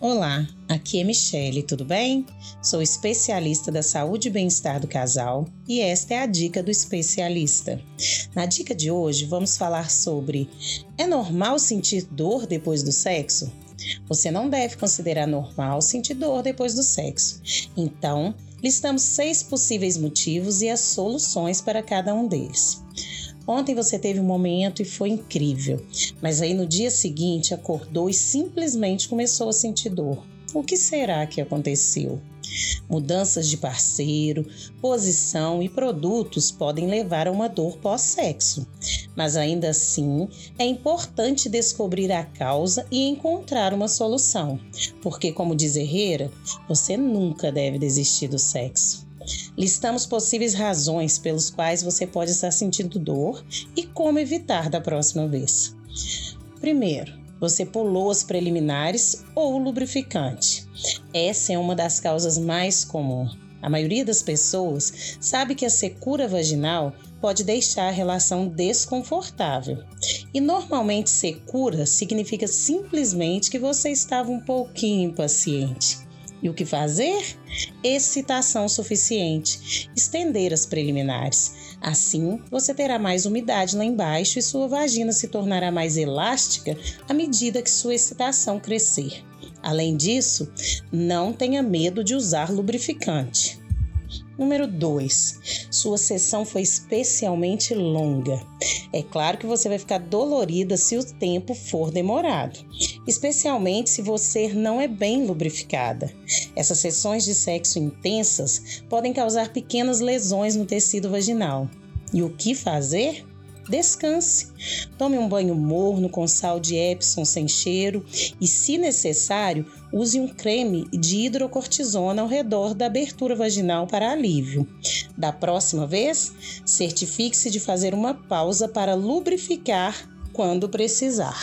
Olá, aqui é Michele, tudo bem? Sou especialista da saúde e bem-estar do casal e esta é a dica do especialista. Na dica de hoje vamos falar sobre: é normal sentir dor depois do sexo? Você não deve considerar normal sentir dor depois do sexo. Então, listamos seis possíveis motivos e as soluções para cada um deles. Ontem você teve um momento e foi incrível, mas aí no dia seguinte acordou e simplesmente começou a sentir dor. O que será que aconteceu? Mudanças de parceiro, posição e produtos podem levar a uma dor pós-sexo, mas ainda assim é importante descobrir a causa e encontrar uma solução, porque, como diz Herrera, você nunca deve desistir do sexo. Listamos possíveis razões pelos quais você pode estar sentindo dor e como evitar da próxima vez. Primeiro, você pulou as preliminares ou o lubrificante. Essa é uma das causas mais comuns. A maioria das pessoas sabe que a secura vaginal pode deixar a relação desconfortável. E normalmente secura significa simplesmente que você estava um pouquinho impaciente. E o que fazer? Excitação suficiente. Estender as preliminares. Assim, você terá mais umidade lá embaixo e sua vagina se tornará mais elástica à medida que sua excitação crescer. Além disso, não tenha medo de usar lubrificante. Número 2. Sua sessão foi especialmente longa. É claro que você vai ficar dolorida se o tempo for demorado, especialmente se você não é bem lubrificada. Essas sessões de sexo intensas podem causar pequenas lesões no tecido vaginal. E o que fazer? Descanse. Tome um banho morno com sal de Epsom sem cheiro e, se necessário, use um creme de hidrocortisona ao redor da abertura vaginal para alívio. Da próxima vez, certifique-se de fazer uma pausa para lubrificar quando precisar.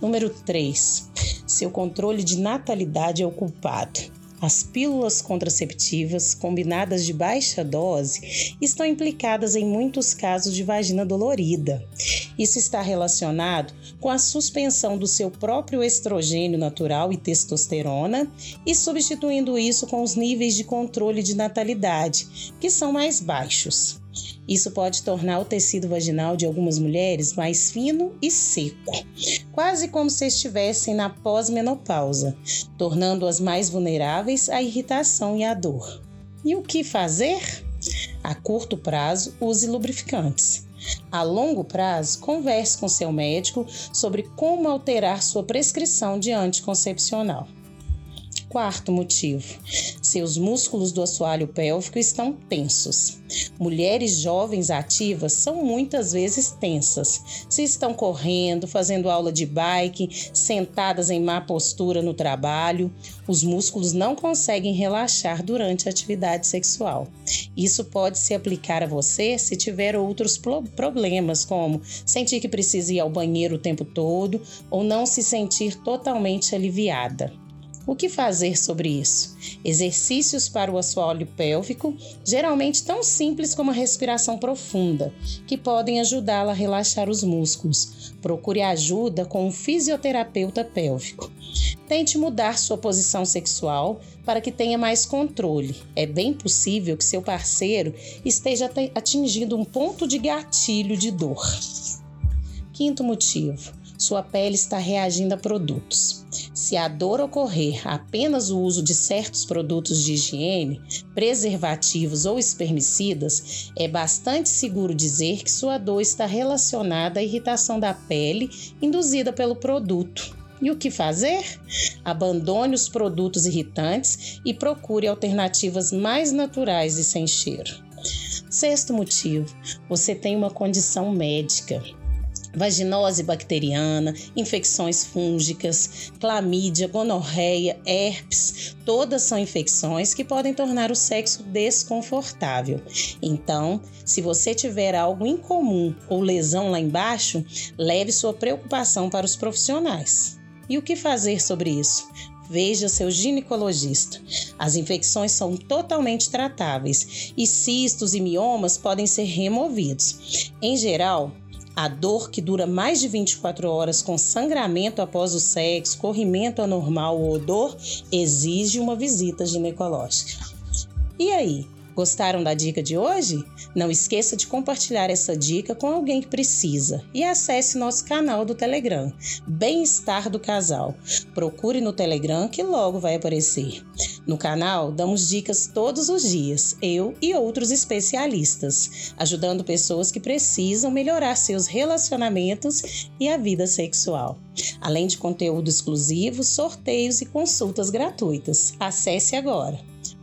Número 3. Seu controle de natalidade é o culpado. As pílulas contraceptivas combinadas de baixa dose estão implicadas em muitos casos de vagina dolorida. Isso está relacionado com a suspensão do seu próprio estrogênio natural e testosterona e substituindo isso com os níveis de controle de natalidade, que são mais baixos. Isso pode tornar o tecido vaginal de algumas mulheres mais fino e seco, quase como se estivessem na pós-menopausa, tornando-as mais vulneráveis à irritação e à dor. E o que fazer? A curto prazo, use lubrificantes. A longo prazo, converse com seu médico sobre como alterar sua prescrição de anticoncepcional. Quarto motivo: seus músculos do assoalho pélvico estão tensos. Mulheres jovens ativas são muitas vezes tensas. Se estão correndo, fazendo aula de bike, sentadas em má postura no trabalho, os músculos não conseguem relaxar durante a atividade sexual. Isso pode se aplicar a você se tiver outros problemas, como sentir que precisa ir ao banheiro o tempo todo ou não se sentir totalmente aliviada. O que fazer sobre isso? Exercícios para o assoalho pélvico, geralmente tão simples como a respiração profunda, que podem ajudá-la a relaxar os músculos. Procure ajuda com um fisioterapeuta pélvico. Tente mudar sua posição sexual para que tenha mais controle. É bem possível que seu parceiro esteja atingindo um ponto de gatilho de dor. Quinto motivo: sua pele está reagindo a produtos. Se a dor ocorrer apenas o uso de certos produtos de higiene, preservativos ou espermicidas, é bastante seguro dizer que sua dor está relacionada à irritação da pele induzida pelo produto. E o que fazer? Abandone os produtos irritantes e procure alternativas mais naturais e sem cheiro. Sexto motivo: você tem uma condição médica vaginose bacteriana, infecções fúngicas, clamídia, gonorreia, herpes, todas são infecções que podem tornar o sexo desconfortável. Então, se você tiver algo incomum ou lesão lá embaixo, leve sua preocupação para os profissionais. E o que fazer sobre isso? Veja seu ginecologista. As infecções são totalmente tratáveis e cistos e miomas podem ser removidos. Em geral, A dor que dura mais de 24 horas com sangramento após o sexo, corrimento anormal ou dor, exige uma visita ginecológica. E aí, Gostaram da dica de hoje? Não esqueça de compartilhar essa dica com alguém que precisa e acesse nosso canal do Telegram, Bem-Estar do Casal. Procure no Telegram que logo vai aparecer. No canal, damos dicas todos os dias, eu e outros especialistas, ajudando pessoas que precisam melhorar seus relacionamentos e a vida sexual. Além de conteúdo exclusivo, sorteios e consultas gratuitas. Acesse agora.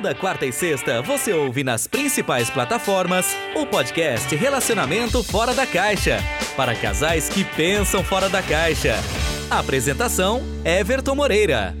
Toda quarta e sexta você ouve nas principais plataformas o podcast Relacionamento Fora da Caixa para casais que pensam fora da caixa. Apresentação: Everton Moreira.